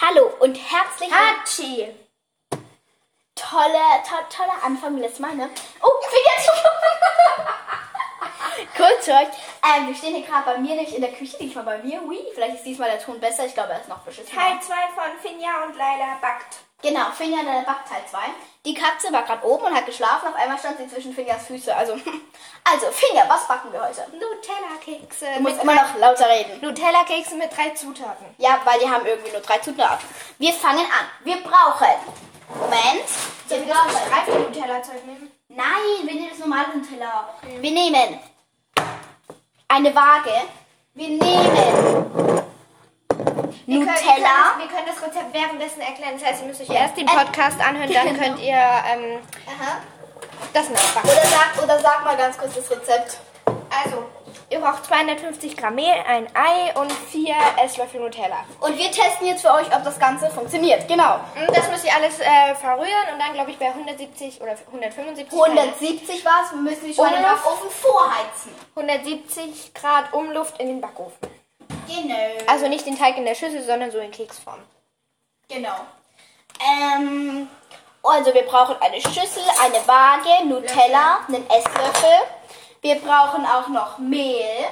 Hallo und herzlich Hachi. Tolle, to toller Anfang letztes Mal, ne? Oh, jetzt Kurz euch. Ähm, wir stehen hier gerade bei mir, nicht in der Küche, diesmal bei mir. Ui, vielleicht ist diesmal der Ton besser. Ich glaube, er ist noch beschissen. Teil 2 von Finja und Laila backt. Genau, Finja der Teil 2. Die Katze war gerade oben und hat geschlafen. Auf einmal stand sie zwischen Finjas Füße. Also, also Finja, was backen wir heute? Nutella-Kekse. Du musst immer noch lauter reden. Nutella-Kekse mit drei Zutaten. Ja, weil die haben irgendwie nur drei Zutaten. Wir fangen an. Wir brauchen. Moment. Wir Sollen wir brauchen. gestreifte Nutella-Zeug nehmen? Nein, wir nehmen das normale Nutella. Wir nehmen eine Waage. Wir nehmen Wir können, wir, können Nutella. das, wir können das Rezept währenddessen erklären. Das heißt, ihr müsst euch erst den Podcast anhören, dann Genau. könnt ihr ähm, das nachbacken. Oder sag, oder sag mal ganz kurz das Rezept. Also, ihr braucht 250 Gramm Mehl, ein Ei und vier Esslöffel Nutella. Und wir testen jetzt für euch, ob das Ganze funktioniert. Genau. Und das müsst ihr alles äh, verrühren und dann, glaube ich, bei 170 oder 175 170 war es. Wir müssen die schon Umluft. Backofen vorheizen. 170 Grad Umluft in den Backofen. Genau. Also nicht den Teig in der Schüssel, sondern so in Keksform. Genau. Ähm, also wir brauchen eine Schüssel, eine Waage, Nutella, einen Esslöffel. Wir brauchen auch noch Mehl.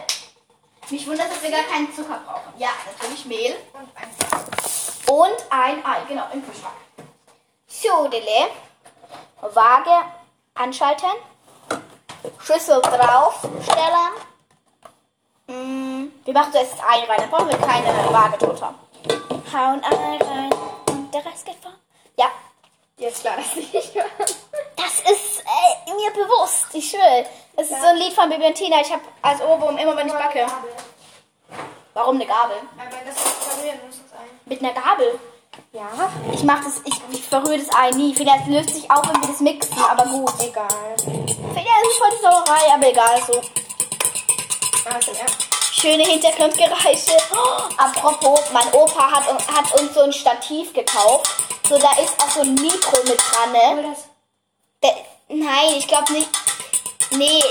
Mich wundert, dass wir gar keinen Zucker brauchen. Ja, natürlich Mehl. Und ein Und ein Ei, genau, im Kühlschrank. So, Dele. Waage anschalten. Schüssel draufstellen. Mm, wir machen zuerst das Ei rein, dann brauchen wir keine Waage drunter. Hauen Ei rein und der Rest geht vor. Ja, Jetzt klar, ich nicht das ist äh, mir bewusst, ich schwöre. Das ist so ein Lied von Bibi und Tina. Ich habe als Ohrwurm immer, wenn ich backe. Warum eine Gabel? Aber das verrühren muss das Ei. Mit einer Gabel. Ja, Ich mach das, ich, ich verrühre das Ei nie. Vielleicht löst sich auf, wenn wir das mixen, aber gut. egal. Vielleicht ist voll die Sauerei, aber egal so. Also, ja. Schöne Hintergrundgeräusche. Oh, apropos, mein Opa hat, hat uns so ein Stativ gekauft. So, da ist auch so ein Mikro mit dran, ne? Der, nein, ich glaube nicht. Nee,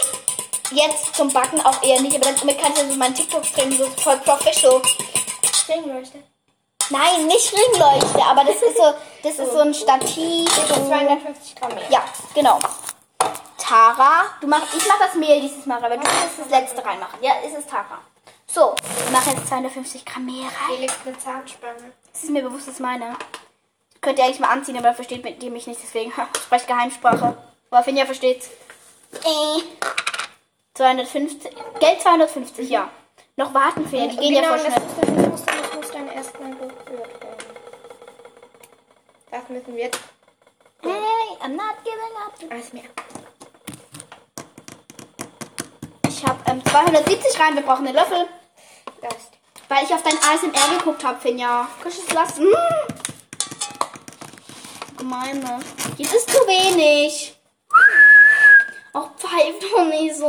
jetzt zum Backen auch eher nicht. Aber damit kann ich ja so meinen TikTok drehen, so voll professional. Ringleuchte. Nein, nicht Ringleuchte, aber das ist so, das ist so ein Stativ. So So 250 Gramm. Ja, genau. Tara, du machst, ich mach das Mehl dieses Mal, aber du musst das letzte reinmachen. Ja, ist es Tara. So, ich mache jetzt 250 Gramm Mehl rein. Felix eine Zahnspange. Das ist mir bewusst, das ist meine. Könnt ihr eigentlich mal anziehen, aber versteht mit ihr mich nicht, deswegen spreche Geheimsprache. Aber Finja versteht's. Äh. 250. Geld 250, ja. Noch warten, Finja, die gehen ja genau, voll das schnell. muss, dann, das, muss dann, das muss dann erstmal gerührt werden. Das müssen wir jetzt. Hey, I'm not giving up. Alles mehr. Ich habe ähm, 270 rein, wir brauchen einen Löffel. Das. Weil ich auf dein ASMR geguckt habe, Finja. Kannst du es lassen? Hm. Gemeine. Jetzt ist zu wenig. Auch pfeift doch nicht so.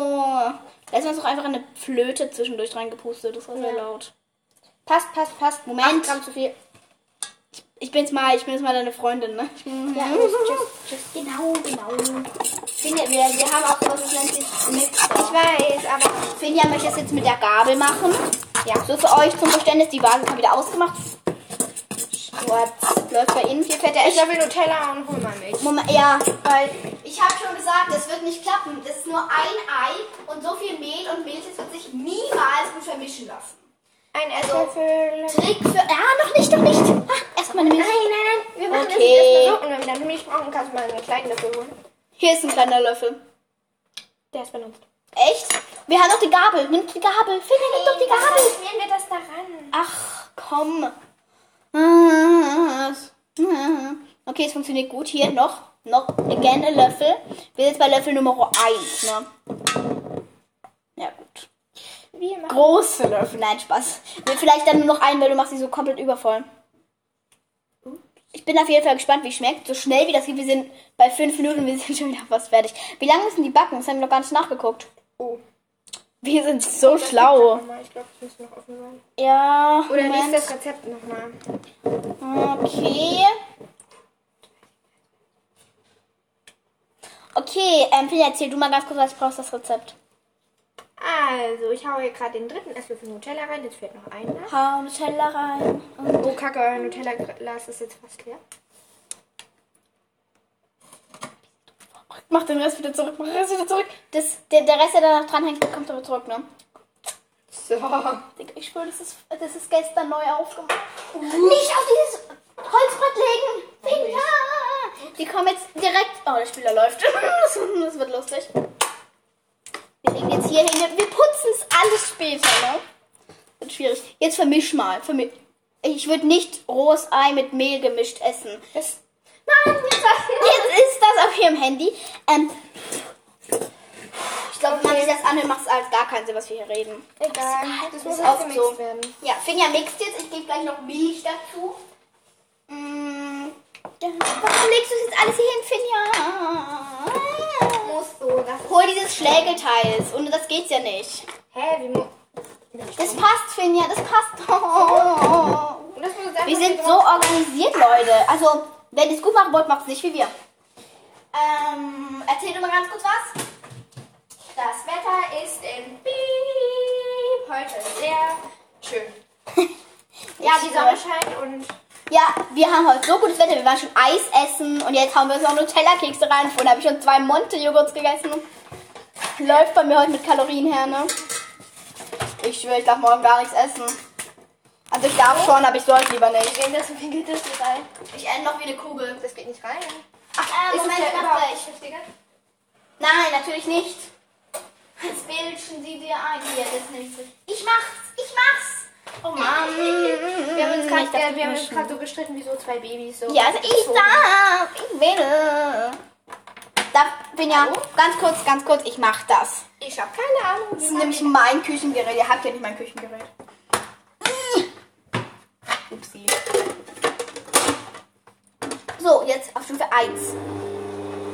Da ist uns doch einfach eine Flöte zwischendurch reingepustet. Das war sehr Ja. laut. Passt, passt, passt. Moment. 8 Gramm zu viel. Ich bin's mal, ich bin jetzt mal deine Freundin, ne? Ja, tschüss, tschüss. Genau, genau. Finja, wir, wir haben auch sich Mixer. Ich weiß, aber. Finja möchte es jetzt mit der Gabel machen. Ja, so für euch zum Verständnis, die Waage ist mal wieder ausgemacht. Schwarz läuft bei Ihnen viel fetter. Ich will Nutella und hol mal Milch. Moment, ja, weil ich habe schon gesagt, das wird nicht klappen. Das ist nur ein Ei und so viel Mehl und Milch, das wird sich niemals gut vermischen lassen. Ein Also, Esslöffel. Trick für. Ja, noch nicht, noch nicht. Ah, erstmal eine Nein, Milch. nein, nein. Wir machen Okay. das erstmal so. Und wenn wir dann Milch brauchen, kannst du mal einen kleinen Löffel holen. Hier ist ein kleiner Löffel. Der ist benutzt. Echt? Wir haben noch die Gabel. Nimm die Gabel. Finger, nimm doch die Gabel. Schmieren wir das daran. Ach, komm. Okay, es funktioniert gut. Hier noch, noch ein Löffel. Wir sind jetzt bei Löffel Nummer 1, ne? Ja, gut. Große Löffel, nein, Spaß. Vielleicht dann nur noch einen, weil du machst die so komplett übervoll. Ich bin auf jeden Fall gespannt, wie es schmeckt. So schnell wie das geht. Wir sind bei 5 Minuten, wir sind schon wieder fast fertig. Wie lange müssen die backen? Das haben wir noch gar nicht nachgeguckt. Oh. Wir sind so schlau. Ich glaube, das müsste noch offen sein. Ja. Oder Moment. liest das Rezept nochmal. Okay. Okay, ähm, Finja, erzähl du mal ganz kurz, was du brauchst, das Rezept. Also, ich haue hier gerade den dritten Esslöffel Nutella rein. Jetzt fehlt noch einer. Hau Nutella rein. Oh, kacke, euer Nutella-Glas ist jetzt fast leer. Mach den Rest wieder zurück. Mach den Rest wieder zurück. Das, der, der Rest, der da noch dran hängt, kommt aber zurück, ne? So. Ich schwöre, das ist, das ist gestern neu aufgemacht. Nicht auf dieses Holzbrett legen. Finger. Die kommen jetzt direkt. Oh, der Spieler läuft. Das wird lustig. Jetzt hier hin. Wir putzen es alles später, ne? Wird schwierig. Jetzt vermisch mal. Vermi ich würde nicht rohes Ei mit Mehl gemischt essen. Das, Nein, jetzt, jetzt ist das auf ihrem Handy. Ähm, ich glaube, wenn sich das anhört, macht es alles gar keinen Sinn, was wir hier reden. egal. Das muss auch so. werden. Ja, Finja mixt jetzt. Ich gebe gleich noch Milch dazu. Mm, ja, warum legst du das jetzt alles hier hin, Finja? Musst du. Das Hol dieses Schlägelteils. Ohne das geht's ja nicht. Hä, wie mu Das passt, Finja. Das passt. Oh. Das Wir sind so organisiert, Leute. Also, wenn ihr es gut machen wollt, macht es nicht wie wir. Ähm, erzähl du mal ganz kurz was. Das Wetter ist in Piep heute sehr schön. ja, die Sonne scheint und Ja, wir haben heute so gutes Wetter. Wir waren schon Eis essen und jetzt haben wir uns noch Nutella-Kekse rein. Vorhin habe ich schon zwei Monte-Joghurts gegessen. Läuft bei mir heute mit Kalorien her, ne? Ich schwöre, ich darf morgen gar nichts essen. Also ich darf schon, aber ich sollte lieber nicht. das wie geht das hier rein? Ich ende noch wie eine Kugel. Das geht nicht rein. Ach, äh, Ist Moment, das ich versteckert? Nein, natürlich nicht. Jetzt bildchen sie dir ein. Hier, das ist so. Ich mach's, ich mach's. Oh Mann. Wir haben uns Ich gerade darf gerade so gestritten wie so zwei Babys. So Ja, also ich darf. Ich will. Darf, Finja, Hallo? ganz kurz, ganz kurz, ich mach das. Ich habe keine Ahnung. Das ist nämlich mein Küchengerät. Ihr habt ja nicht mein Küchengerät. Upsi. So, jetzt auf Stufe 1.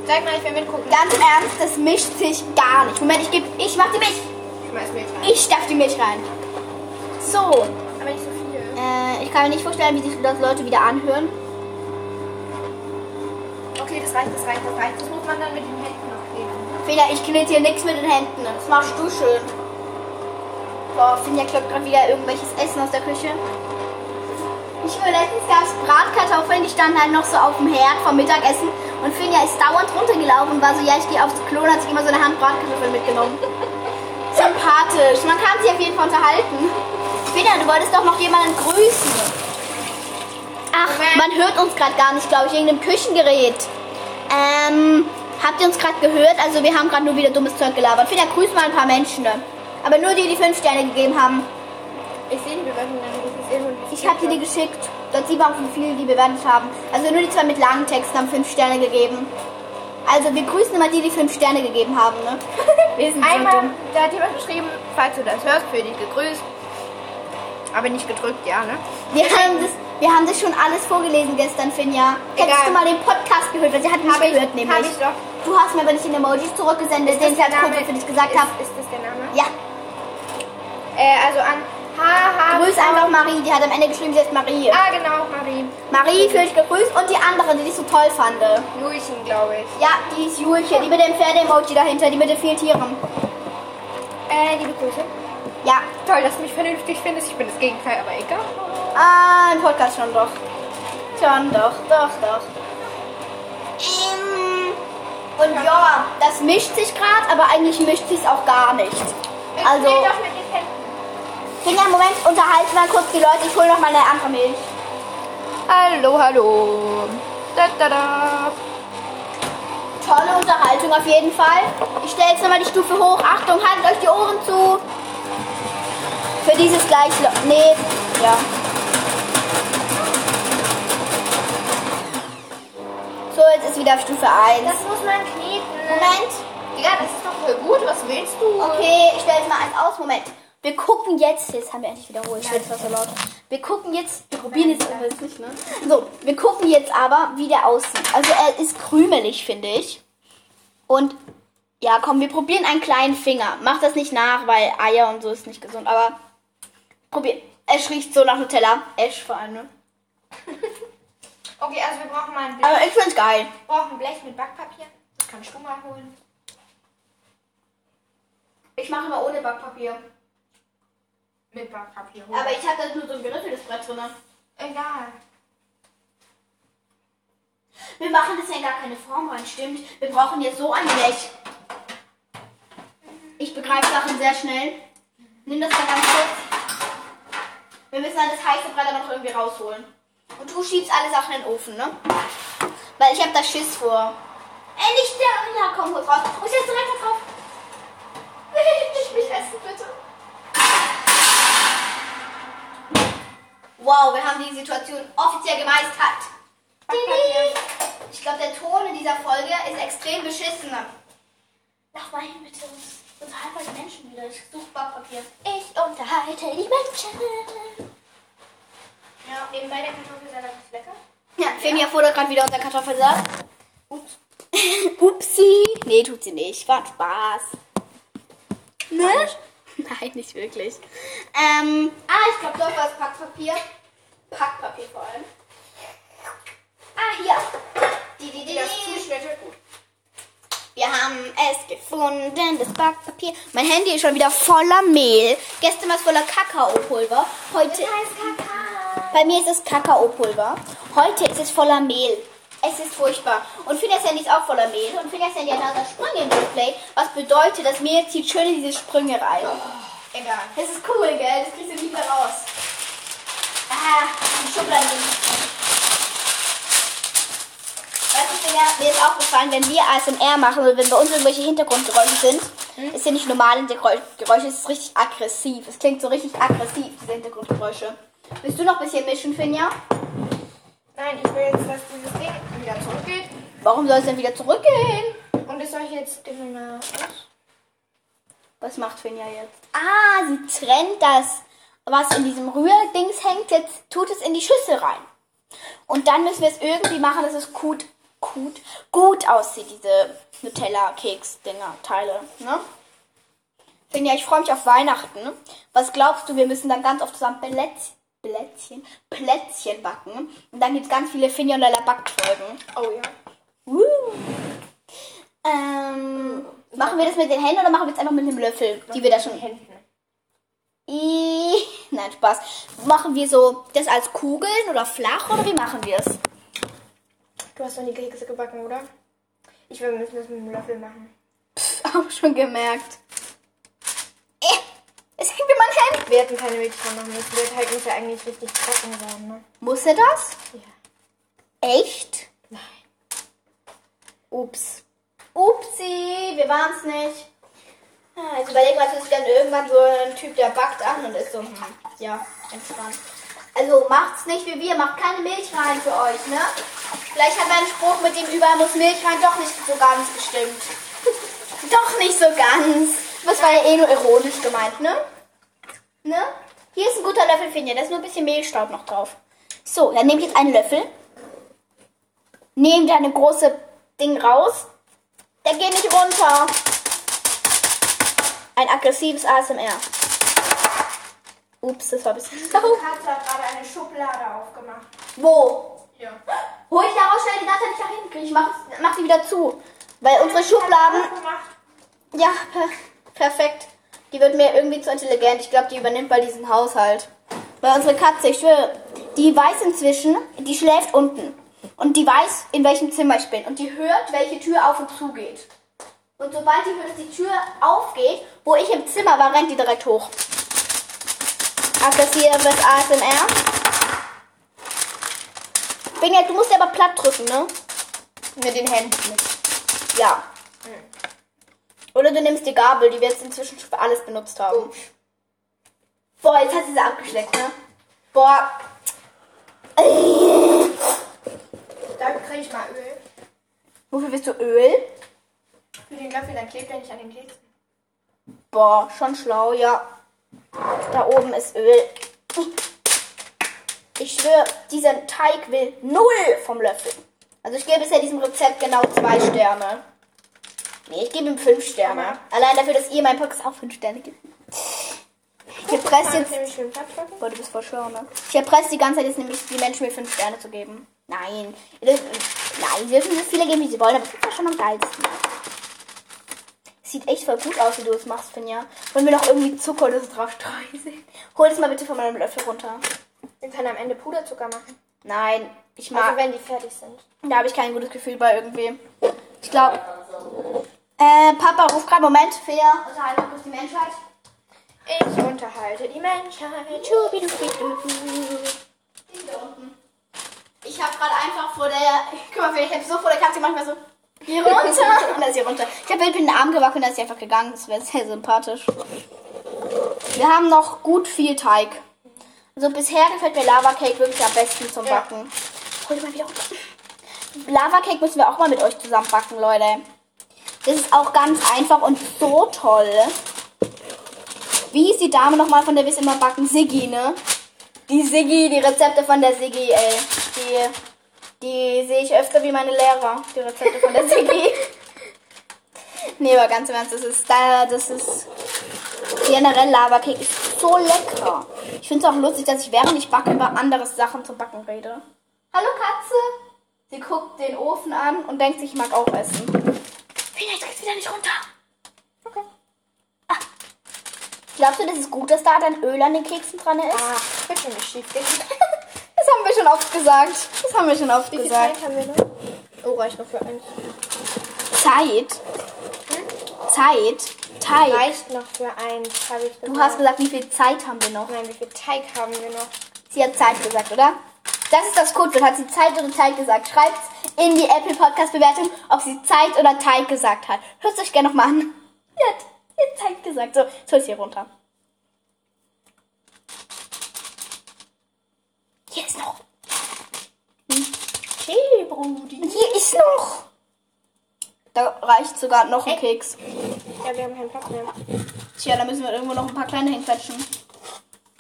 Sag mal, ich will mitgucken. Ganz ernst, das mischt sich gar nicht. Moment, ich geb, ich mach die Milch. Schmeiß mir jetzt rein. Ich stapf die Milch rein. So, Aber nicht so viel. äh, ich kann mir nicht vorstellen, wie sich das Leute wieder anhören. Okay, das reicht, das reicht, das reicht. Das muss man dann mit den Händen noch kleben. Fehler, ich knete hier nichts mit den Händen. Das machst du schön. Boah, Finja kloppt gerade wieder irgendwelches Essen aus der Küche. Ich will letztens gab es Bratkartoffeln, die standen halt noch so auf dem Herd vom Mittagessen. Und Finja ist dauernd runtergelaufen und war so, ja, ich gehe aufs Klo und hat sich immer so eine Hand Bratkartoffeln mitgenommen. Sympathisch. Man kann sich auf jeden Fall unterhalten. Finja, du wolltest doch noch jemanden grüßen. Ach, man hört uns gerade gar nicht, glaube ich, wegen dem Küchengerät. Ähm, habt ihr uns gerade gehört? Also wir haben gerade nur wieder dummes Zeug gelabert. Finja, grüß mal ein paar Menschen. Ne? Aber nur die, die fünf Sterne gegeben haben. Ich sehe die Bewertung Ich habe dir die geschickt. Dort sieht man auch, wie viele die bewertet haben. Also nur die zwei mit langen Texten haben fünf Sterne gegeben. Also wir grüßen immer die, die fünf Sterne gegeben haben. Ne? Wir sind so Einmal, dumm. da hat jemand geschrieben, falls du das hörst, für dich gegrüßt. Aber nicht gedrückt, ja, ne? Wir haben, das, wir haben das schon alles vorgelesen gestern, Finja. Hättest Egal. du mal den Podcast gehört, weil sie hat nicht Hab ich- gehört, nämlich. hab ich doch. Du hast mir aber nicht den Emojis zurückgesendet, den ich als Kumpel für dich gesagt habe. ist das der Name? Ja, Äh, also an Haha. grüß einfach Marie, die hat am Ende geschrieben, sie ist Marie. Ah, genau, Marie. Marie fühlt dich gegrüßt und die andere, die dich so toll fand. Julchen, glaube ich. Ja, die ist Julche, die mit dem Pferde-Emoji dahinter, die mit den vielen Tieren. Äh, liebe Grüße. Ja, Toll, dass du mich vernünftig findest. Ich bin das Gegenteil, aber egal. ah, im Podcast schon doch. Schon doch, doch, doch. Ähm, und ja, das mischt sich gerade, aber eigentlich mischt sich auch gar nicht. Also, Ich will doch mit den unterhalte mal kurz die Leute, ich hole noch mal eine andere Milch. Hallo, hallo. Da, da, da. Tolle Unterhaltung auf jeden Fall. Ich stelle jetzt nochmal die Stufe hoch. Achtung, haltet euch die Ohren zu. Für dieses gleich. Nee, ja. So, jetzt ist wieder auf Stufe 1. Das muss man kneten. Moment. Digga, das ist doch voll gut. Was willst du? Okay, ich stelle jetzt mal eins aus. Moment. Wir gucken jetzt. Jetzt haben wir endlich wiederholt. Ich das war so laut. Wir gucken jetzt. Wir probieren jetzt. ist nicht, ne? So, wir gucken jetzt aber, wie der aussieht. Also, er ist krümelig, finde ich. Und ja, komm, wir probieren einen kleinen Finger. Mach das nicht nach, weil Eier und so ist nicht gesund. Aber probier. Esch riecht so nach Nutella. Esch vor allem, ne? Okay, also wir brauchen mal ein Blech. Aber ich find's geil. Wir brauchen ein Blech mit Backpapier. Das kannst du mal holen. Ich mache immer ohne Backpapier. Mit Backpapier. Aber ich habe da nur so ein geriffeltes Brett drin. Egal. Wir machen das ja in gar keine Form rein, stimmt. Wir brauchen jetzt so ein Blech. Ich begreife Sachen sehr schnell. Nimm das mal ganz kurz. Wir müssen dann das heiße Brett dann noch irgendwie rausholen. Und du schiebst alle Sachen in den Ofen, ne? Weil ich habe da Schiss vor. Ey, nicht der. Ja, komm, hol raus. Und jetzt direkt da drauf. Nicht mich essen, bitte. Wow, wir haben die Situation offiziell gemeistert. Ich glaube, der Ton in dieser Folge ist extrem beschissen. Mach mal hin, bitte. Unterhalte die Menschen wieder. Ich suche Backpapier. Ich unterhalte die Menschen. Ja, nebenbei der Kartoffelsalat ist lecker. Ja, Finja futtert gerade wieder unser Kartoffelsalat. Ups. Upsi. Nee, tut sie nicht. War Spaß. Ne? Nein, nicht wirklich. Ähm, ah, ich glaube, dort war das Packpapier. Packpapier vor allem. Ah, hier. Die, die, die, Das die. zuschnitt gut. Wir haben es gefunden, das Backpapier. Mein Handy ist schon wieder voller Mehl. Gestern war es voller Kakaopulver. Heute. Bei mir ist es Kakaopulver. Heute ist es voller Mehl. Es ist furchtbar. Und Finjas Handy ist auch voller Mehl. Und Finjas Handy hat lauter Sprünge im Display. Was bedeutet, das Mehl zieht schön in diese Sprünge rein. Egal. Das ist cool, gell? Das kriegst du nicht mehr raus. Die Schublade. Weißt du, mir ist aufgefallen, wenn wir ASMR machen oder wenn bei uns irgendwelche Hintergrundgeräusche sind, ist ja nicht normal Hintergrundgeräusche, es ist richtig aggressiv. Es klingt so richtig aggressiv, diese Hintergrundgeräusche. Willst du noch ein bisschen mischen, Finja? Nein, ich will jetzt, dass dieses Ding wieder zurückgeht. Warum soll es denn wieder zurückgehen? Und es soll jetzt immer aus. Was macht Finja jetzt? Ah, sie trennt das, was in diesem Rührdings hängt, jetzt tut es in die Schüssel rein. Und dann müssen wir es irgendwie machen, dass es gut, gut, gut aussieht, diese Nutella-Keks-Dinger, Teile. Ne? Finja, ich freue mich auf Weihnachten. Was glaubst du, wir müssen dann ganz oft zusammen Plätzchen, Plätzchen, Plätzchen backen. Und dann gibt es ganz viele Finja und Lella Backfolgen. Oh ja. Woo. Ähm, machen wir das mit den Händen oder machen wir es einfach mit einem Löffel, die wir da schon Händen. I Nein, Spaß. Machen wir so das als Kugeln oder flach oder wie machen wir es? Du hast doch nie Kekse gebacken, oder? Ich will, müssen das mit einem Löffel machen. Auch schon gemerkt. Eh, es hängt in mein Hand. Wir hätten keine Milch dran machen müssen. Der Teig muss ja eigentlich richtig trocken sein, ne? Muss er das? Ja. Echt? Nein. Ups. Upsi, wir waren es nicht. Ah, Jetzt wir, dass sich dann irgendwann so ein Typ, der backt an und ist so, hm, ja, entspannt. Also macht's nicht wie wir, macht keine Milch rein für euch, ne? Vielleicht hat mein Spruch mit dem überall muss Milch rein doch nicht so ganz gestimmt. doch nicht so ganz. Das war ja eh nur ironisch gemeint, ne? Ne? Hier ist ein guter Löffel, Finja, da ist nur ein bisschen Mehlstaub noch drauf. So, dann nehmt jetzt einen Löffel. Nehmt eine große Ding raus. Der geht nicht runter. Ein aggressives ASMR. Ups, das war ein bisschen Die. Katze hat gerade eine Schublade aufgemacht. Wo? Ja. Hol ich da raus schnell die Nase nicht nach hinten kriege. Ich mach, mach die wieder zu. Weil unsere Schubladen. Ja, per perfekt. Die wird mir irgendwie zu intelligent. Ich glaube, die übernimmt bei diesem Haushalt. Weil unsere Katze, ich schwöre, die weiß inzwischen, die schläft unten. Und die weiß, in welchem Zimmer ich bin. Und die hört, welche Tür auf und zu geht. Und sobald dass die Tür aufgeht, wo ich im Zimmer war, rennt die direkt hoch. Aggressives ASMR. Benja, du musst ja aber platt drücken, ne? Mit den Händen. Ja. Oder du nimmst die Gabel, die wir jetzt inzwischen schon für alles benutzt haben. Boah, jetzt hat sie sie abgeschleckt, ne? Boah. Da kriege ich mal Öl. Wofür willst du Öl? Für den Löffel, dann klebt er nicht an den Keksen. Boah, schon schlau, ja. Da oben ist Öl. Ich schwöre, dieser Teig will null vom Löffel. Also ich gebe bisher diesem Rezept genau zwei Sterne. Nee, ich gebe ihm fünf Sterne. Allein dafür, dass ihr meinem Podcast auch fünf Sterne gibt. Ich erpresse jetzt? Boah, du bist voll schlau, ne? Ich erpresse die ganze Zeit jetzt nämlich die Menschen mir fünf Sterne zu geben. Nein. Nein, sie dürfen so viele geben, wie sie wollen, aber fünf war schon am geilsten. Sieht echt voll gut aus, wie du es machst, Finja. Wollen wir noch irgendwie Zucker oder so drauf streuen? Hol das mal bitte von meinem Löffel runter. Wir können am Ende Puderzucker machen. Nein, ich Also mag. wenn die fertig sind. Da habe ich kein gutes Gefühl bei irgendwie. Ich glaube. Äh, Papa ruft gerade. Moment, Finja. Unterhalten wir kurz die Menschheit. Ich unterhalte die Menschheit. Ich habe gerade einfach vor der. Guck mal, ich habe so vor der Katze manchmal so. Hier runter. und da ist sie runter. Ich habe mit den Arm gewackelt und da ist sie einfach gegangen. Das wäre sehr sympathisch. Wir haben noch gut viel Teig. Also bisher gefällt mir Lava Cake wirklich am besten zum Ja. Backen. Hol die mal wieder runter. Lava Cake müssen wir auch mal mit euch zusammen backen, Leute. Das ist auch ganz einfach und so toll. Wie ist die Dame nochmal, von der wir es immer backen? Siggi, ne? Die Siggi, die Rezepte von der Siggi, ey. Die, die sehe ich öfter wie meine Lehrer, die Rezepte von der Siggi. nee, aber ganz im Ernst, das ist da, das ist generell Lava Cake ist so lecker. Ich finde es auch lustig, dass ich während ich backe über andere Sachen zum Backen rede. Hallo Katze. Sie guckt den Ofen an und denkt sich, ich mag auch essen. Fina, ich krieg's wieder nicht runter. Okay. Glaubst du, das ist gut, dass da dann Öl an den Keksen dran ist? Ah, wird schon nicht schief haben wir schon oft gesagt. Das haben wir schon oft Wie gesagt. Zeit haben wir noch? Oh, reicht noch für eins. Zeit. Zeit. Teig. Reicht noch für eins, habe ich gesagt. Du hast gesagt, wie viel Zeit haben wir noch? Nein, wie viel Teig haben wir noch? Sie hat Zeit gesagt, oder? Das ist das Codewort. Hat sie Zeit oder Zeit gesagt? Schreibt in die Apple Podcast Bewertung, ob sie Zeit oder Teig gesagt hat. Hört es euch gerne nochmal an. Sie hat, sie hat Zeit gesagt. So, jetzt hol sie runter. Hier ist noch. Hey, Brudi. Hier ist noch. Da reicht sogar noch ein Keks. Ja, wir haben keinen Platz mehr. Tja, da müssen wir irgendwo noch ein paar kleine hinquetschen.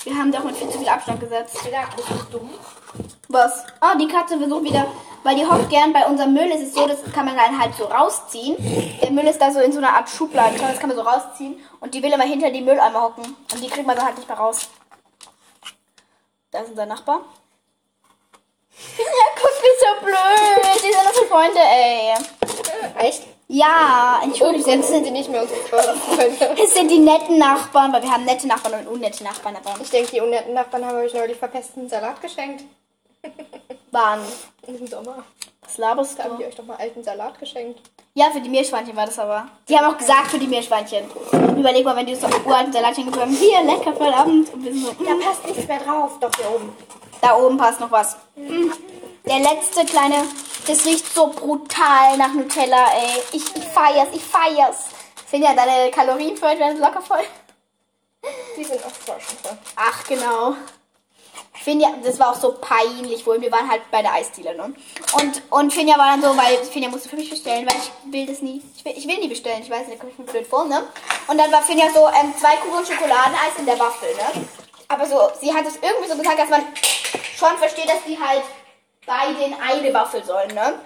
Wir haben doch mit viel zu viel Abstand gesetzt. Wieder, bist du dumm? Was? Ah, die Katze versucht wieder, weil die hockt gern bei unserem Müll. ist Es so, das kann man dann halt so rausziehen. Der Müll ist da so in so einer Art Schublade. Das kann man so rausziehen. Und die will immer hinter die Mülleimer hocken. Und die kriegt man dann halt nicht mehr raus. Da ist unser Nachbar. Ja, guck, wie so blöd. Die sind unsere Freunde, ey. Echt? Ja, Oh, Entschuldigung. jetzt sind sie nicht mehr unsere Freunde. Es sind die netten Nachbarn, weil wir haben nette Nachbarn und unnette Nachbarn. Aber Ich denke, die unnetten Nachbarn haben euch neulich verpesteten Salat geschenkt. waren. Im Sommer. Was laberst Da haben die du? euch doch mal alten Salat geschenkt. Ja, für die Meerschweinchen war das aber. Die haben auch gesagt für die Meerschweinchen. Überleg mal, wenn die so uralten Salatchen gebracht haben. Hier, lecker für Abend. Und wir sind so, Da mm, passt nichts mehr drauf. Doch, hier oben. Da oben passt noch was. Der letzte kleine, das riecht so brutal nach Nutella, ey. Ich, ich feier's, ich feier's. Finja, deine Kalorien für heute werden locker voll. Die sind auch voll schon voll. Ach, genau. Finja, das war auch so peinlich wohl. Wir waren halt bei der Eisdiele, ne? Und, und Finja war dann so, weil Finja musste für mich bestellen, weil ich will das nie. Ich will, ich will nie bestellen, ich weiß nicht, da komme ich mir blöd vor, ne? Und dann war Finja so, ähm, zwei Kugeln Schokoladeneis in der Waffel, ne? Aber so, sie hat es irgendwie so gesagt, dass man schon versteht, dass die halt beide in eine Waffel sollen, ne?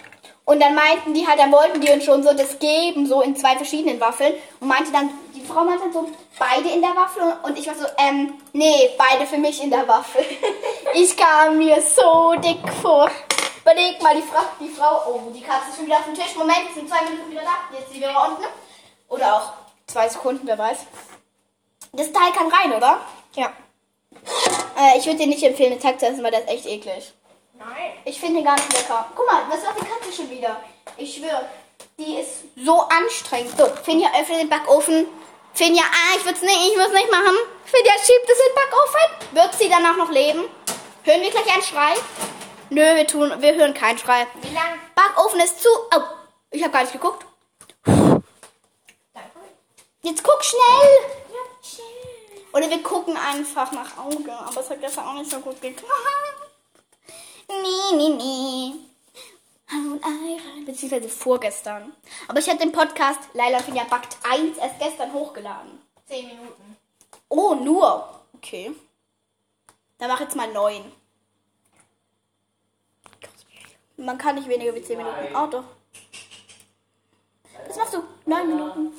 Und dann meinten die halt, dann wollten die uns schon so das geben, so in zwei verschiedenen Waffeln. Und meinte dann, die Frau meinte dann so, beide in der Waffel. Und ich war so, ähm, nee, beide für mich in der Waffel. ich kam mir so dick vor. Überleg mal, die Frau, die Frau, oh, die Katze ist schon wieder auf dem Tisch. Moment, wir sind zwei Minuten wieder da. Jetzt sind wir unten. Oder auch zwei Sekunden, wer weiß. Das Teil kann rein, oder? Ja. Äh, ich würde dir nicht empfehlen, den Teig zu essen, weil der ist echt eklig. Nein. Ich finde den gar nicht lecker. Guck mal, was macht die Katze schon wieder? Ich schwöre, die ist so anstrengend. So, Finja öffnet den Backofen. Finja, ah, ich will's nicht, ich muss nicht machen. Finja schiebt es in den Backofen. Wird sie danach noch leben? Hören wir gleich einen Schrei? Nö, wir tun, wir hören keinen Schrei. Wie lang? Backofen ist zu. Oh, ich habe gar nicht geguckt. Danke. Jetzt guck schnell. Ja, schön. Oder wir gucken einfach nach Auge. Aber es hat gestern auch nicht so gut geklappt. Nee, nee, nee. Beziehungsweise vorgestern. Aber ich habe den Podcast Laila Finja backt 1 erst gestern hochgeladen. Zehn Minuten. Oh, nur. Okay. Dann mach jetzt mal 9. Man kann nicht weniger wie 10 Minuten. Oh, doch. Was machst du? 9 Minuten.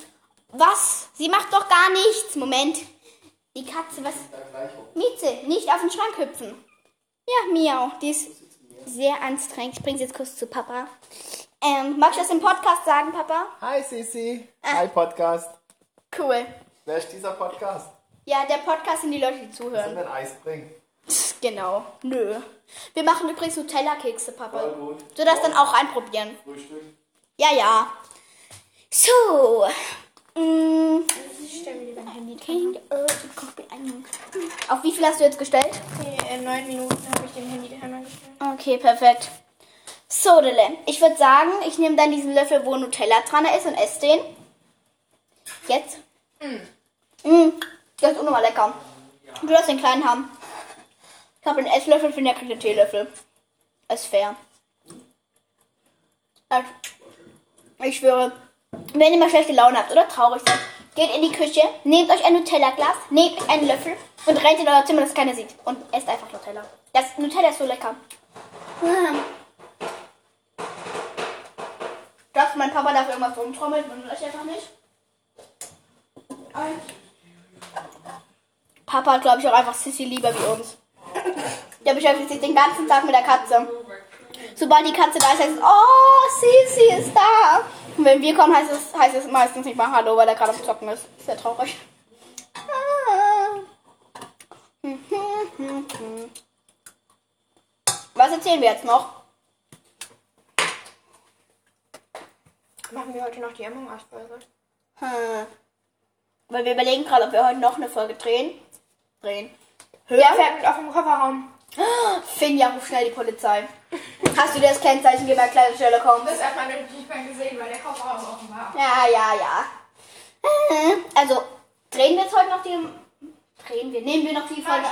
Was? Sie macht doch gar nichts. Moment. Die Katze, was? Mieze, nicht auf den Schrank hüpfen. Ja, Miau. Die ist sehr anstrengend. Ich bringe sie jetzt kurz zu Papa. Ähm, magst du das im Podcast sagen, Papa? Hi Sisi. Hi Podcast. Cool. Wer ist dieser Podcast? Ja, der Podcast sind die Leute, die Sollen zuhören. wir ein Eis bringen? Genau. Nö. Wir machen übrigens Nutella-Kekse, Papa. Voll gut. So das dann auch einprobieren. Frühstück. Ja, ja. So. Mm, Ich stelle mir lieber ein Handy. Kind, äh, Cockpit ein. Auf wie viel hast du jetzt gestellt? Okay, in neun Minuten habe ich den Handy-Timer gestellt. Okay, perfekt. So, Dille. Ich würde sagen, ich nehme dann diesen Löffel, wo Nutella dran ist und esse den. Jetzt. Mm. Das ist unnormal lecker. Du darfst den kleinen haben. Ich habe einen Esslöffel, für den kriegt einen Teelöffel. Ist fair. Also, Ich schwöre, wenn ihr mal schlechte Laune habt oder traurig seid, geht in die Küche, nehmt euch ein Nutella-Glas, nehmt euch einen Löffel und rennt in euer Zimmer, dass keiner sieht. Und esst einfach Nutella. Das Nutella ist so lecker. Darf mein Papa dafür irgendwas rumtrommeln und ich einfach nicht? Papa hat, glaube ich, auch einfach Sissy lieber wie uns. Der beschäftigt sich den ganzen Tag mit der Katze. Sobald die Katze da ist, heißt es, oh, Sissy ist da. Und wenn wir kommen, heißt es, heißt es meistens nicht mal Hallo, weil er gerade am Zocken ist. Sehr traurig. Was erzählen wir jetzt noch? Machen wir heute noch die Among Us-Folge? Hm. Weil wir überlegen gerade, ob wir heute noch eine Folge drehen. Drehen. Wer fährt mit auf dem Kofferraum? Finja, ruf schnell die Polizei. Hast du dir das Kennzeichen gegeben, kleine Stelle kommen? Das hat man nicht mehr gesehen, weil der Kofferraum offen war. Ja, ja, ja. Äh, Also, drehen wir jetzt heute noch die. Drehen wir. Nehmen wir noch die Folge.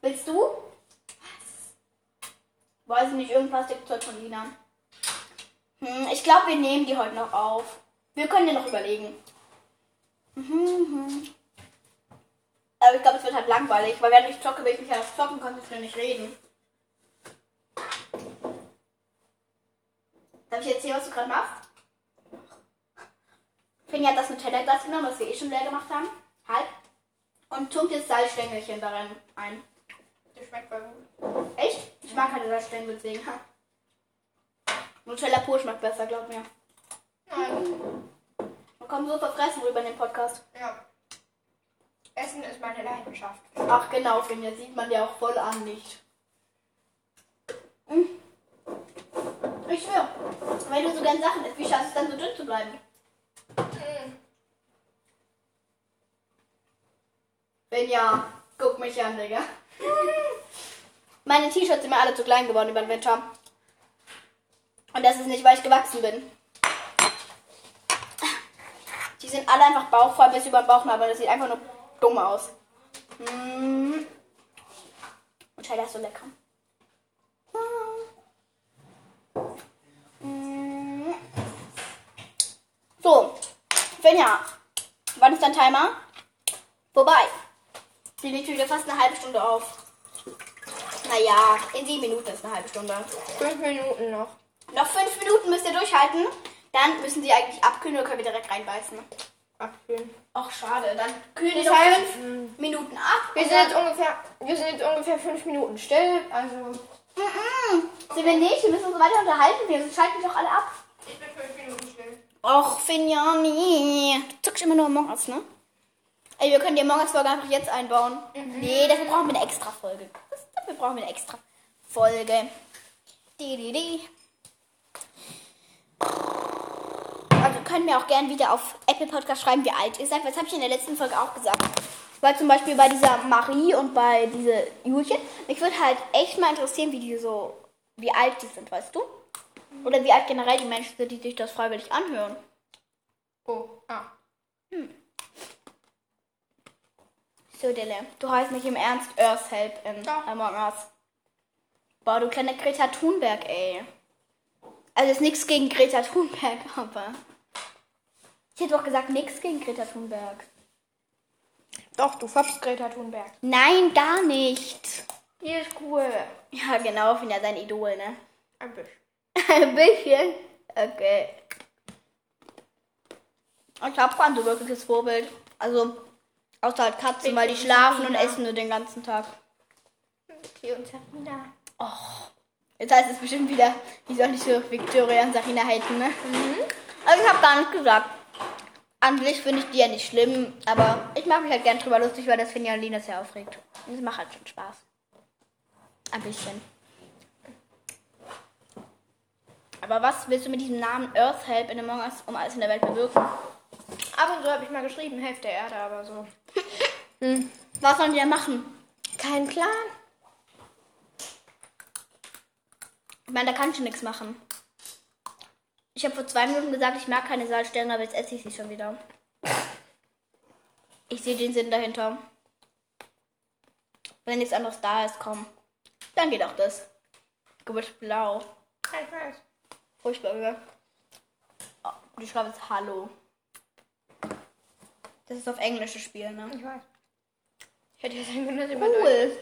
Willst du? Weiß ich nicht, irgendwas Zeug von Lina. Hm, ich glaube, wir nehmen die heute noch auf. Wir können ja noch überlegen. Mhm, Aber ich glaube, es wird halt langweilig, weil während ich zocke, will ich mich ja auf Zocken konzentrieren, nicht reden. Darf ich erzählen, was du gerade machst? Finja hat das Nutella-Glas genommen, was wir eh schon leer gemacht haben. Halb. Und tunkt jetzt Salzstängelchen darin ein. Das schmeckt voll gut. Echt? Ich mag keine Salzstängel deswegen. Nutella pur schmeckt besser, glaub mir. Nein. Wir kommen so verfressen rüber in den Podcast. Ja. Essen ist meine Leidenschaft. Ach genau, Finja, sieht man dir auch voll an, nicht? Hm. Ich schwör, wenn du so gern Sachen isst, wie schaffst du es dann so dünn zu bleiben? Wenn ja, guck mich an, Digga. Meine T-Shirts sind mir alle zu klein geworden über den Winter. Und das ist nicht, weil ich gewachsen bin. Die sind alle einfach bauchvoll bis über den Bauchnabel. Das sieht einfach nur dumm aus. Mm. Und Scheide ist so lecker. Mm. So, Finja, wann ist dein Timer? Vorbei. Die liegt wieder fast eine halbe Stunde auf. Naja, in sieben Minuten ist eine halbe Stunde. Fünf Minuten noch. Noch fünf Minuten müsst ihr durchhalten. Dann müssen sie eigentlich abkühlen oder können wir direkt reinbeißen. Abkühlen. Ach, schade. Dann kühlen noch heißt, fünf Minuten ab. Wir sind, jetzt ungefähr, wir sind jetzt ungefähr fünf Minuten still. Also. Mhm. Sind wir nicht? Wir müssen uns weiter unterhalten. Wir schalten doch alle ab. Ich bin fünf Minuten still. Och, Finjani. Du zockst immer nur Among Us, ne? Ey, wir können die Among Us-Folge einfach jetzt einbauen. Nee, dafür brauchen wir eine extra Folge. Dafür brauchen wir eine extra Folge. Die, die, die. Können wir auch gern wieder auf Apple Podcast schreiben, wie alt ihr seid. Das habe ich in der letzten Folge auch gesagt. Weil zum Beispiel bei dieser Marie und bei dieser Julchen, mich würde halt echt mal interessieren, wie die so, wie alt die sind, weißt du? Oder wie alt generell die Menschen sind, die sich das freiwillig anhören. Oh, ah. So, Dille, du heißt mich im Ernst Earth Help in Ja. Among Us. Boah, du kleine Greta Thunberg, ey. Also ist nichts gegen Greta Thunberg, aber. Ich hätte doch gesagt, nichts gegen Greta Thunberg. Doch, du fopst Greta Thunberg. Nein, gar nicht. Die ist cool. Ja, genau, ich bin ja sein Idol, ne? Ein bisschen. Ein bisschen. Okay. Ich habe kein so wirkliches Vorbild. Also, außer halt Katzen, weil die schlafen und essen nur den ganzen Tag. Okay, und Serena. Jetzt heißt es bestimmt wieder, die soll nicht so Victoria und Sarina halten, ne? Also ich habe gar nicht gesagt. An sich finde ich die ja nicht schlimm, aber ich mache mich halt gern drüber lustig, weil das Finja und Lina sehr aufregt. Und es macht halt schon Spaß. Ein bisschen. Aber was willst du mit diesem Namen Earth Help in Among Us um alles in der Welt bewirken? Ab und zu habe ich mal geschrieben, Hälfte der Erde, aber so. Was sollen die denn machen? Kein Plan. Ich meine, da kann ich nichts machen. Ich habe vor zwei Minuten gesagt, ich mag keine Salzsterne, aber jetzt esse ich sie schon wieder. Ich sehe den Sinn dahinter. Wenn nichts anderes da ist, komm. Dann geht auch das. Du bist blau. Ich weiß. Furchtbar, oder? Oh, ich schreibe jetzt Hallo. Das ist auf Englische Spiel, ne? Ich weiß. Ich hätte jetzt ein immer durch. Cool.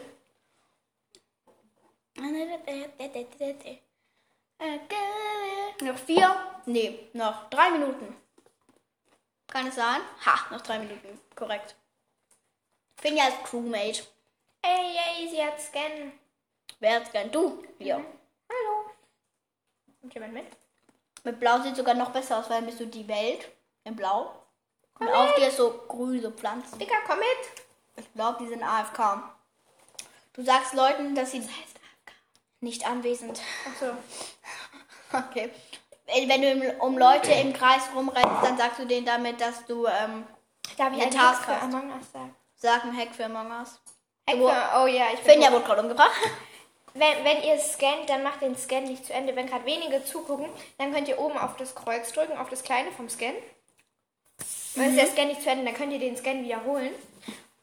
Noch vier? Nee, noch drei Minuten. Kann es sein? Ha, noch drei Minuten. Korrekt. Finja ist Crewmate. Ey, ey, sie hat Scan. Wer hat's gern? Du? Ja. Hallo. Kommt jemand mit? Mit Blau sieht sogar noch besser aus, weil dann bist du die Welt in Blau. Und auf dir ist so grün, so Pflanzen. Dicker, komm mit. Ich glaube, die sind AFK. Du sagst Leuten, dass sie nicht anwesend. Achso. Okay. Wenn du um Leute im Kreis rumrennst, dann sagst du denen damit, dass du ähm, Darf ich Eine einen Task Task für hast. Among Us sagen? sag ein Hack für Among Us. Hack Wo- für, oh ja, ich bin Finja wurde gerade umgebracht. Wenn, wenn ihr scannt, dann macht den Scan nicht zu Ende. Wenn gerade wenige zugucken, dann könnt ihr oben auf das Kreuz drücken, auf das kleine vom Scan. Dann ist der Scan nicht zu Ende, dann könnt ihr den Scan wiederholen.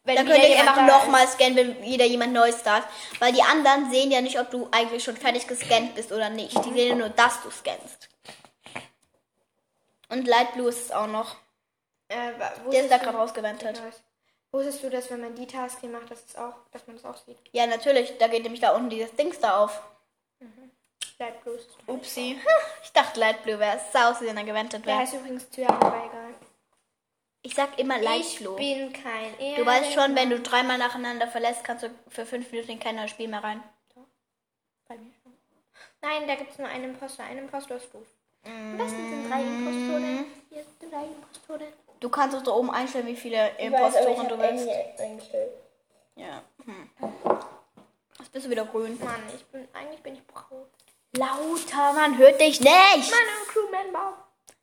Wenn Dann könnt ihr einfach nochmal scannen, wenn wieder jemand Neues startet. Weil die anderen sehen ja nicht, ob du eigentlich schon fertig gescannt bist oder nicht. Die sehen ja nur, dass du scannst. Und Light Blue ist es auch noch. Äh, Der ist da gerade rausgewendet. Wusstest du, dass wenn man die Task hier macht, dass, es auch, dass man das auch sieht? Ja, natürlich. Da geht nämlich da unten dieses Dings da auf. Light Blue ist es. Upsi. Ich dachte Light Blue wäre es. Sah aus, wie wenn er gewendet Der wäre. heißt übrigens egal. Ich sag immer Light ich bin kein Du weißt schon, wenn du dreimal nacheinander verlässt, kannst du für fünf Minuten in kein Spiel mehr rein. Bei mir schon. Nein, da gibt es nur einen Imposter. Ein Imposter ist doof. Mm. Am besten sind drei Impostoren. Hier sind drei Impostoren. Du kannst auch da oben einstellen, wie viele Impostoren du willst. eingestellt. Ja. Hm. Jetzt bist du wieder grün. Mann, ich bin, eigentlich bin ich braun. Lauter, man hört dich nicht. Meine Crewmember.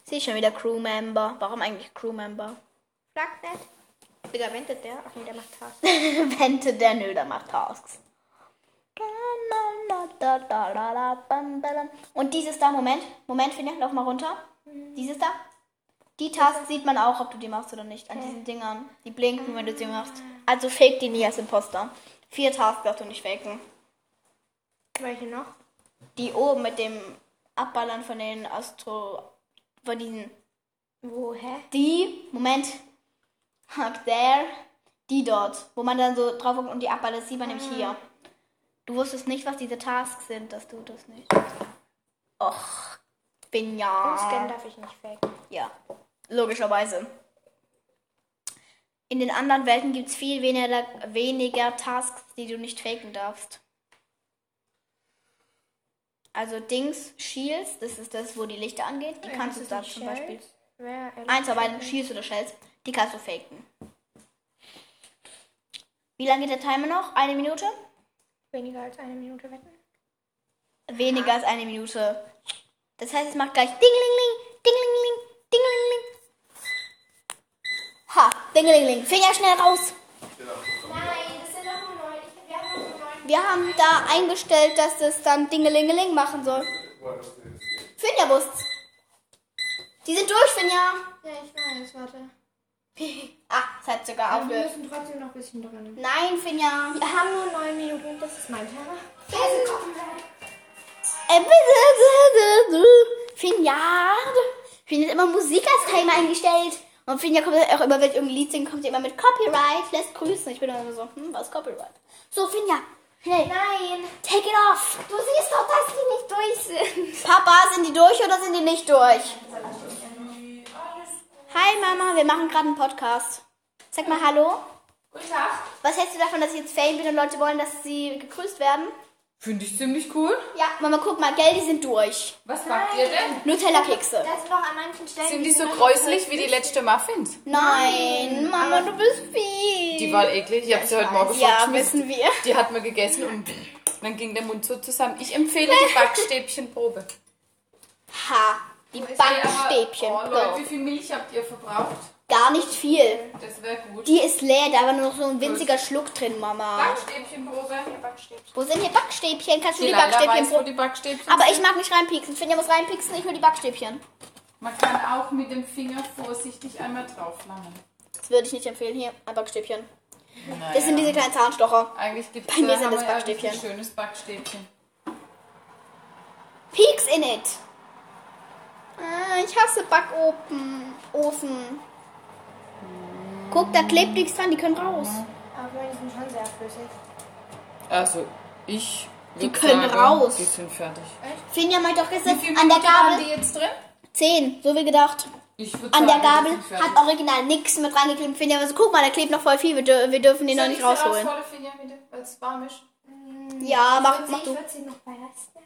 Sieh schon wieder Crewmember. Warum eigentlich Crewmember? Nicht. Digga, wendet der? Ach nee, der macht Task. Wente der Nö, der macht Tasks. Und dieses da, Moment, Moment, Finja, lauf mal runter. Dieses da. Die Tasks sieht man auch, ob du die machst oder nicht. An diesen Dingern. Die blinken, wenn du sie machst. Also fake die nie als Imposter. Vier Tasks darfst du nicht faken. Welche noch? Die oben mit dem Abballern von den Astro... Von diesen... Wo, hä? Die, Moment. Up there. Die dort. Wo man dann so drauf guckt und die abballert, das sieht man nämlich hier. Du wusstest nicht, was diese Tasks sind, dass du das nicht. Och, bin ja. Scan darf ich nicht faken. Ja, logischerweise. In den anderen Welten gibt es viel weniger, weniger Tasks, die du nicht faken darfst. Also Dings, Shields, das ist das, wo die Lichter angeht. Die kannst du da zum Beispiel. Eins beiden, Shields oder Shells, die kannst du faken. Wie lange geht der Timer noch? Eine Minute? Weniger als eine Minute wetten. Weniger als eine Minute. Das heißt, es macht gleich Dinglingling, Dinglingling, Dinglingling. Ha, Dinglingling. Finger schnell raus. Nein, das sind doch nur neun. Ich, wir haben nur neun. Wir haben da eingestellt, dass es dann Dingelingeling machen soll. Finja wusst's. Die sind durch, Finja. Ja, ich weiß, warte. Ah, es hat sogar Aber wir müssen trotzdem noch ein bisschen dran. Nein, Finja. Wir haben nur neun Minuten. Das ist mein Timer. Bitte, bitte. Finja. Finja hat immer Musik als Timer eingestellt. Und Finja kommt auch immer, wenn ich irgendein Lied singe, kommt sie immer mit Copyright, lässt grüßen. Ich bin immer so, hm, was Copyright? So, Finja, schnell. Nein. Take it off. Du siehst doch, dass die nicht durch sind. Papa, sind die durch oder sind die nicht durch? Hi Mama, wir machen gerade einen Podcast. Sag mal Hallo. Guten Tag. Was hältst du davon, dass ich jetzt Fame bin und Leute wollen, dass sie gegrüßt werden? Finde ich ziemlich cool. Ja, Mama, guck mal, gell, die sind durch. Was backt ihr denn? Nutella-Kekse. Da sind noch an manchen Stellen. Sind die so gräuslich wie die letzte Muffins? Nein, Mama, du bist fies. Die war eklig. Ich habe sie heute Morgen Ja, wissen wir. Die hat man gegessen und dann ging der Mund so zusammen. Ich empfehle die Backstäbchenprobe. Ha, die Backstäbchen. Oh, Leute, wie viel Milch habt ihr verbraucht? Gar nicht viel. Das wäre gut. Die ist leer, da war nur noch so ein winziger Schluck drin, Mama. Backstäbchenprobe. Wo sind hier Backstäbchen? Kannst du Die die, Backstäbchen weiß, wo die Backstäbchen Aber ich sind. mag nicht reinpieksen. Finja muss reinpieksen, ich will die Backstäbchen. Man kann auch mit dem Finger vorsichtig einmal drauflangen. Das würde ich nicht empfehlen. Hier, ein Backstäbchen. Das sind diese kleinen Zahnstocher. Eigentlich gibt es Bei mir sind das Backstäbchen. ein schönes Backstäbchen. Peaks in it. Ah, ich hasse Backofen. Ofen. Guck, da klebt nichts dran, die können raus. Aber die sind schon sehr flüssig. Also, ich Die können sagen, raus. Die sind fertig. Finja meint doch Wie gestern viel an der Gabel die jetzt drin? 10, so wie gedacht. An der sagen, die Gabel hat original nichts mit reingeklebt. Finja war so, guck mal, da klebt noch voll viel. Wir, dür wir dürfen den noch nicht rausholen. Finja, es warm ist? Ja, mach, Ich mach du. würde sie noch bei Resten.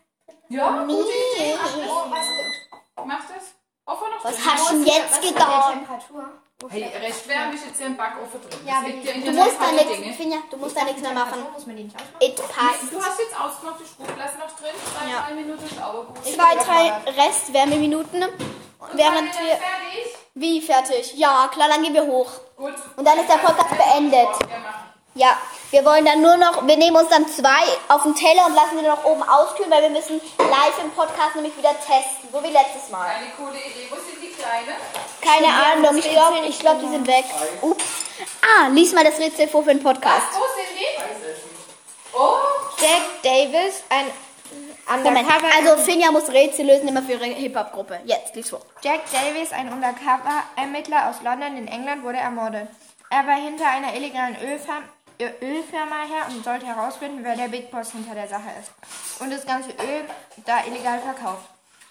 Ja, gute Idee. Oh, was, Mach das. Offen noch Was hast du denn jetzt getan? Temperatur? Hey, recht wärm ist jetzt hier im Backofen drin. Ja, Du musst da nichts. Finja, du musst da nichts mehr machen. It passt. Du hast jetzt ausgemacht, die. Lass noch drin. Zwei, Ja. drei Minuten Schauergut. Zwei, drei Restwärmeminuten. Während wir. Fertig? Wie fertig? Ja, klar, dann gehen wir hoch. Gut. Und dann ist der Podcast beendet. Ja, machen. Ja, wir wollen dann nur noch, wir nehmen uns dann zwei auf den Teller und lassen sie dann noch oben auskühlen, weil wir müssen live im Podcast nämlich wieder testen, so wie letztes Mal. Eine coole Idee. Wo sind die Kleinen? Keine Ahnung, ich glaube, ich glaub, die sind weg. Ups. Ah, lies mal das Rätsel vor für den Podcast. Wo sind die? Oh, Jack Davis, ein Moment, Undercover. also Finja muss Rätsel lösen, immer für ihre Hip-Hop-Gruppe. Jetzt, lies vor. Jack Davis, ein Undercover-Ermittler aus London in England, wurde ermordet. Er war hinter einer illegalen Ölfirma, Ölfirma her und sollte herausfinden, wer der Big Boss hinter der Sache ist. Und das ganze Öl da illegal verkauft.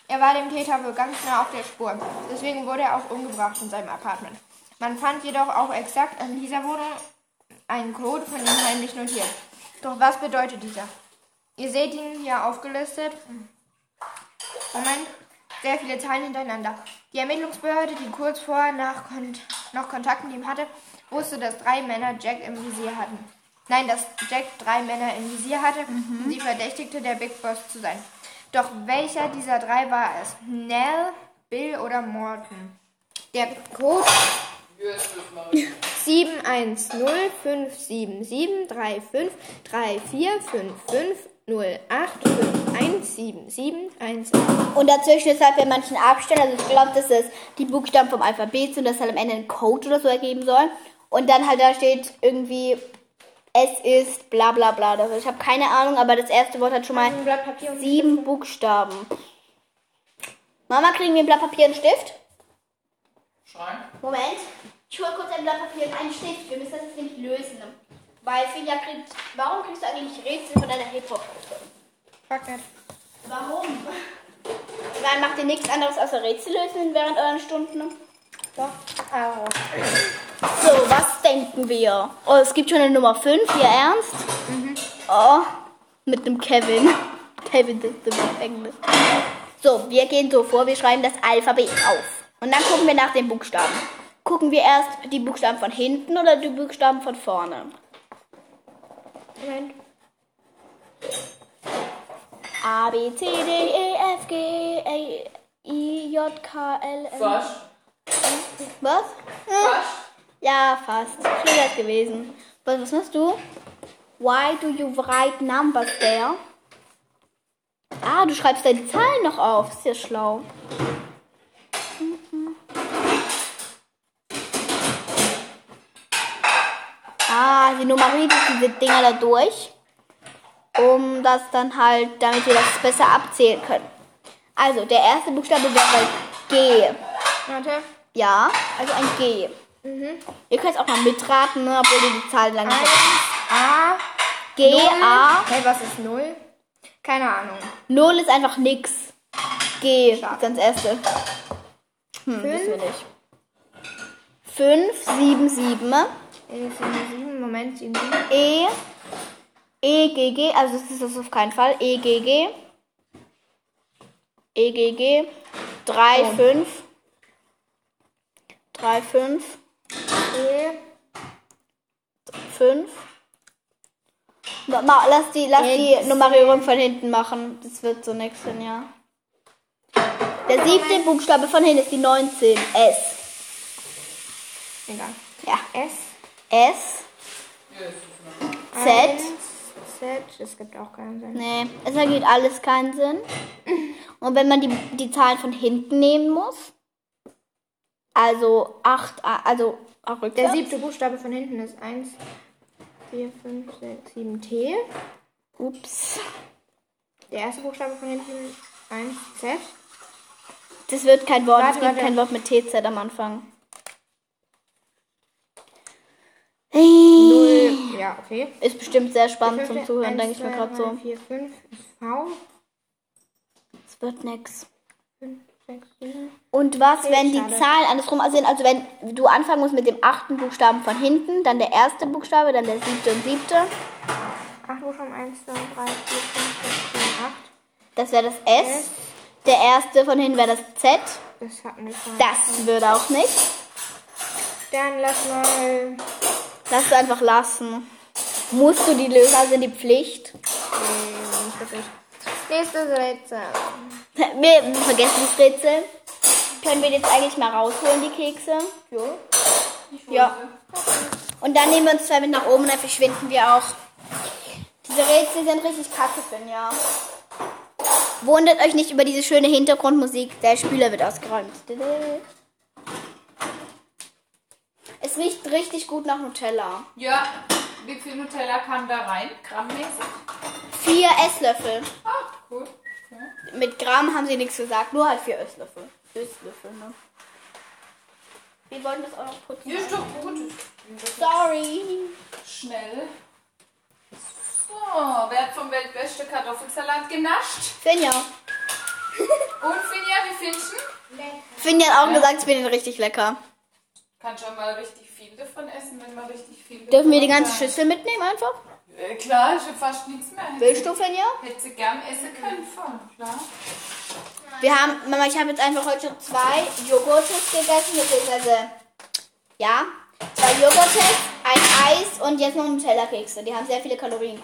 Er war dem Täter wohl ganz nah auf der Spur. Deswegen wurde er auch umgebracht in seinem Apartment. Man fand jedoch auch exakt an dieser Wohnung einen Code von ihm heimlich notiert. Doch was bedeutet dieser? Ihr seht ihn hier aufgelistet. Moment. Sehr viele Zahlen hintereinander. Die Ermittlungsbehörde, die kurz vorher nach Kon noch Kontakt mit ihm hatte, wusste, dass drei Männer Jack im Visier hatten. Nein, dass Jack drei Männer im Visier hatte und sie verdächtigte, der Big Boss zu sein. Doch welcher dieser drei war es? Nell, Bill oder Morton? Der Code 710537345345508517711. Und dazwischen ist halt bei manchen Abständen, also ich glaube, dass es die Buchstaben vom Alphabet sind, dass halt am Ende ein Code oder so ergeben soll. Und dann halt da steht irgendwie, es ist bla bla bla. Also ich habe keine Ahnung, aber das erste Wort hat schon mal sieben Buchstaben. Mama, kriegen wir ein Blatt Papier und einen Stift? Schrein. Moment. Ich hole kurz ein Blatt Papier und einen Stift. Wir müssen das jetzt nämlich lösen. Weil Finja kriegt. Warum kriegst du eigentlich Rätsel von deiner Hip-Hop-Gruppe? Fuck nicht. Warum? Dann macht ihr nichts anderes außer Rätsel lösen während euren Stunden. Doch. Au. So, was denken wir? Oh, es gibt schon eine Nummer 5, hier ernst. Oh, mit einem Kevin. Kevin ist im Englisch. So, wir gehen so vor, wir schreiben das Alphabet auf. Und dann gucken wir nach den Buchstaben. Gucken wir erst die Buchstaben von hinten oder die Buchstaben von vorne? Moment. A, B, C, D, E, F, G, A, I, J, K, L, M. Fast. Was? Fast. Ja, fast. Schneller ist gewesen. Was, was machst du? Why do you write numbers there? Ah, du schreibst deine Zahlen noch auf. Ist ja schlau. Ah, sie nummeriert diese Dinger da durch, um das dann halt, damit wir das besser abzählen können. Also, der erste Buchstabe wäre G. Warte. Ja, also ein G. Ihr könnt es auch mal mitraten, ne, obwohl ihr die Zahl lang nicht A. G, A. Hey, was ist 0? Keine Ahnung. 0 ist einfach nix. G ist das erste. Hm, Fünf. wissen wir nicht. 5, 7, 7. E, 7, 7, Moment, 7, 7. E, EGG, also das ist das auf keinen Fall. E EGG. EGG. 3, 5. 3, 5. E. 5. Ma, lass die, lass die Jetzt. Nummerierung von hinten machen. Das wird so nix hin, ja. Der siebte Buchstabe von hinten ist die 19. S. Egal. Ja. S. S. Z. Z. Das gibt auch keinen Sinn. Nee, es ergibt alles keinen Sinn. Und wenn man die, die Zahlen von hinten nehmen muss, also 8, also auch Der rückwärts. siebte Buchstabe von hinten ist 1, 4, 5, 6, 7 T. Ups. Der erste Buchstabe von hinten ist 1 Z. Das wird kein Wort, Warte, es gibt warte. kein Wort mit TZ am Anfang. 0. Ja, okay. Ist bestimmt sehr spannend zum Zuhören, denke ich mir gerade so. 4, 5 ist V. Es wird nix. 5, 6, 7. Und was, wenn die schade. Zahlen andersrum sind? Also wenn du anfangen musst mit dem achten Buchstaben von hinten, dann der erste Buchstabe, dann der siebte und siebte. 8 Buchstaben 1, 2, 3, 4, 5, 6, 7, 8. Das wäre das S. Der erste von hinten wäre das Z. Das hatten wir schon. Das würde auch nicht. Dann lass mal. Lass es einfach lassen. Musst du die lösen, also in die Pflicht. Nee, nicht wirklich. Nächstes Rätsel. Wir vergessen das Rätsel. Können wir jetzt eigentlich mal rausholen, die Kekse? Jo. Ja. Und dann nehmen wir uns zwei mit nach oben und dann verschwinden wir auch. Diese Rätsel sind richtig kacke, Finn, ja. Wundert euch nicht über diese schöne Hintergrundmusik. Der Spüler wird ausgeräumt. Es riecht richtig gut nach Nutella. Ja, wie viel Nutella kam da rein? Grammmäßig? Vier Esslöffel. Ah, cool. Okay. Mit Gramm haben sie nichts gesagt, nur halt vier Esslöffel. Esslöffel, ne? Wir wollten das auch noch putzen. Ja, ist doch gut. Sorry. Schnell. So, wer hat vom weltbeste Kartoffelsalat genascht? Finja. Und Finja, wie findest du? Finja hat auch gesagt, ich bin richtig lecker. Kann schon mal richtig viel davon essen, wenn man richtig viel Dürfen wir die ganze hat. Schüssel mitnehmen einfach? Äh, klar, ich hab fast nichts mehr. Hätte, Willst du, Finja? hätte sie gern essen können von, klar. Wir haben, Mama, ich habe jetzt einfach heute schon zwei Joghurtes gegessen, beziehungsweise, ja, zwei Joghurtes, ein Eis und jetzt noch Nutella-Kekse. Die haben sehr viele Kalorien.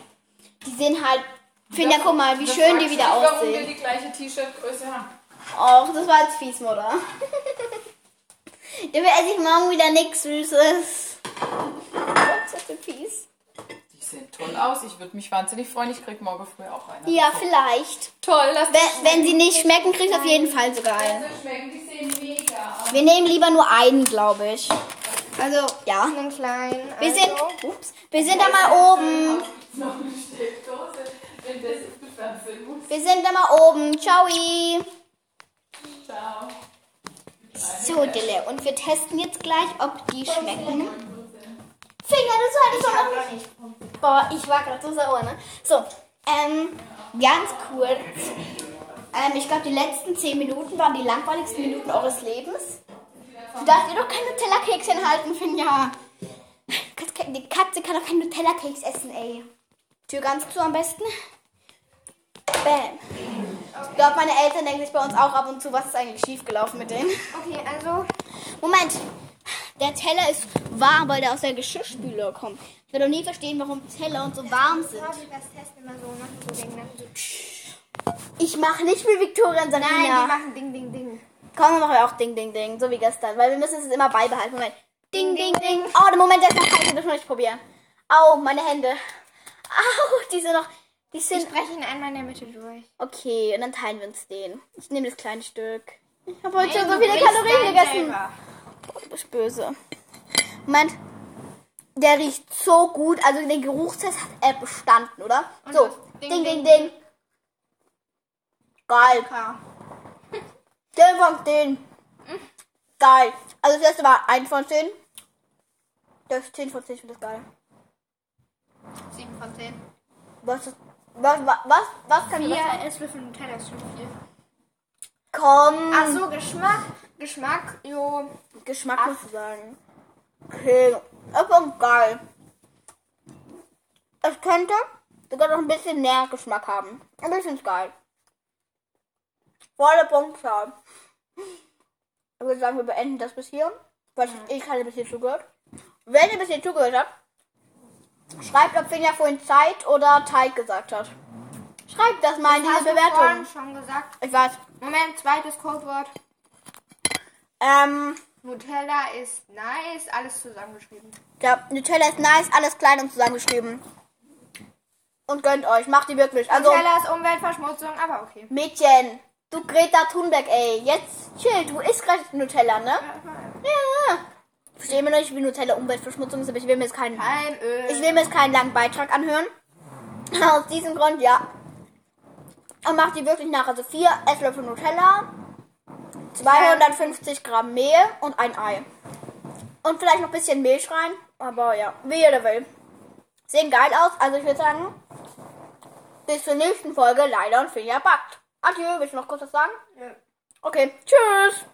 Die sehen halt, Finja, guck mal, wie schön die wieder dich, Warum wir aussehen. die gleiche T-Shirt-Größe haben. Och, das war jetzt fies, Mutter. Dafür esse ich morgen wieder nichts Süßes. Gott, das ist fies. Die sehen toll aus. Ich würde mich wahnsinnig freuen. Ich krieg morgen früh auch eine. Ja, vielleicht. Toll, lass Wenn, wenn sie nicht schmecken, kriegst du auf jeden Fall sogar einen. sie schmecken. Die sehen mega aus. Wir nehmen lieber nur einen, glaube ich. Also, ja. Einen kleinen. Wir also. sind, ups, wir sind da mal oben. Wir sind da mal oben. Ciao. Ciao. So, Dille. Und wir testen jetzt gleich, ob die schmecken. Finger, das halte ich doch noch nicht. Boah, ich war gerade so sauer, ne? So, ähm, ganz kurz. Ähm, ich glaube, die letzten 10 Minuten waren die langweiligsten Minuten eures Lebens. Du darfst dir doch kein Nutella-Kekschen halten, Finja. Die Katze kann doch kein Nutella-Keks essen, ey. Tür ganz zu am besten. Bam. Ich glaube, meine Eltern denken sich bei uns auch ab und zu, was ist eigentlich schiefgelaufen mit denen. Okay, also. Moment. Der Teller ist warm, weil der aus der Geschirrspüle kommt. Ich werde noch nie verstehen, warum Teller und so warm sind. Dann so. Ich mache nicht wie Victoria und Nein, die Sarina. machen Ding, Ding, Ding. Komm, wir machen auch Ding, Ding, Ding. So wie gestern. Weil wir müssen es immer beibehalten. Moment. Ding, Ding, Ding. Oh, der Moment, der ist noch kalt. Das muss ich probieren. Au, meine Hände. Au, die sind noch... Die Ich sind... breche ihn einmal in der Mitte durch. Okay, und dann teilen wir uns den. Ich nehme das kleine Stück. Ich habe heute Nein, schon so viele Kalorien gegessen. selber. Boah, du bist böse. Moment. Der riecht so gut. Also den Geruchstest hat er bestanden, oder? Und so. Ding, Ding, ding, Ding, ding. Geil. Den von 10. Geil. Also das erste war 1 von 10. Das ist 10 von 10. Ich finde das geil. 7 von 10. Was, ist- was, was, was, was kann ich Vier Esslöffel Nutella ist schon viel. Komm. Ach so, Geschmack. Geschmack, jo. Geschmack muss ich sagen. Okay. Das war geil. Es könnte sogar noch ein bisschen mehr Geschmack haben. Aber ich find's geil. Volle Punktzahl. Ich würde sagen, wir beenden das bis hier. Weil ich keine bis hier zugehört. Wenn ihr bis hier zugehört habt, schreibt, ob Finja vorhin Zeit oder Teig gesagt hat. Schreibt das mal in diese du vorhin Bewertung. schon gesagt. Ich weiß. Moment, zweites Codewort. Ähm, Nutella ist nice, alles zusammengeschrieben. ja, Nutella ist nice, alles klein und zusammengeschrieben. Und gönnt euch, macht die wirklich. Also, Nutella ist Umweltverschmutzung, aber okay. Mädchen, du Greta Thunberg, ey, jetzt chill, du isst gerade Nutella, ne? Ja. Ich verstehe immer noch nicht, wie Nutella Umweltverschmutzung ist, aber ich will mir jetzt keinen, Palmöl. ich will mir jetzt keinen langen Beitrag anhören. Aus diesem Grund, ja. Und macht die wirklich nach. Also vier Esslöffel Nutella, 250 Gramm Mehl und ein Ei. Und vielleicht noch ein bisschen Milch rein. Aber ja, wie jeder will. Sehen geil aus. Also ich würde sagen, bis zur nächsten Folge Leila und Finja backt. Adieu, willst du noch kurz was sagen? Ja. Okay, tschüss.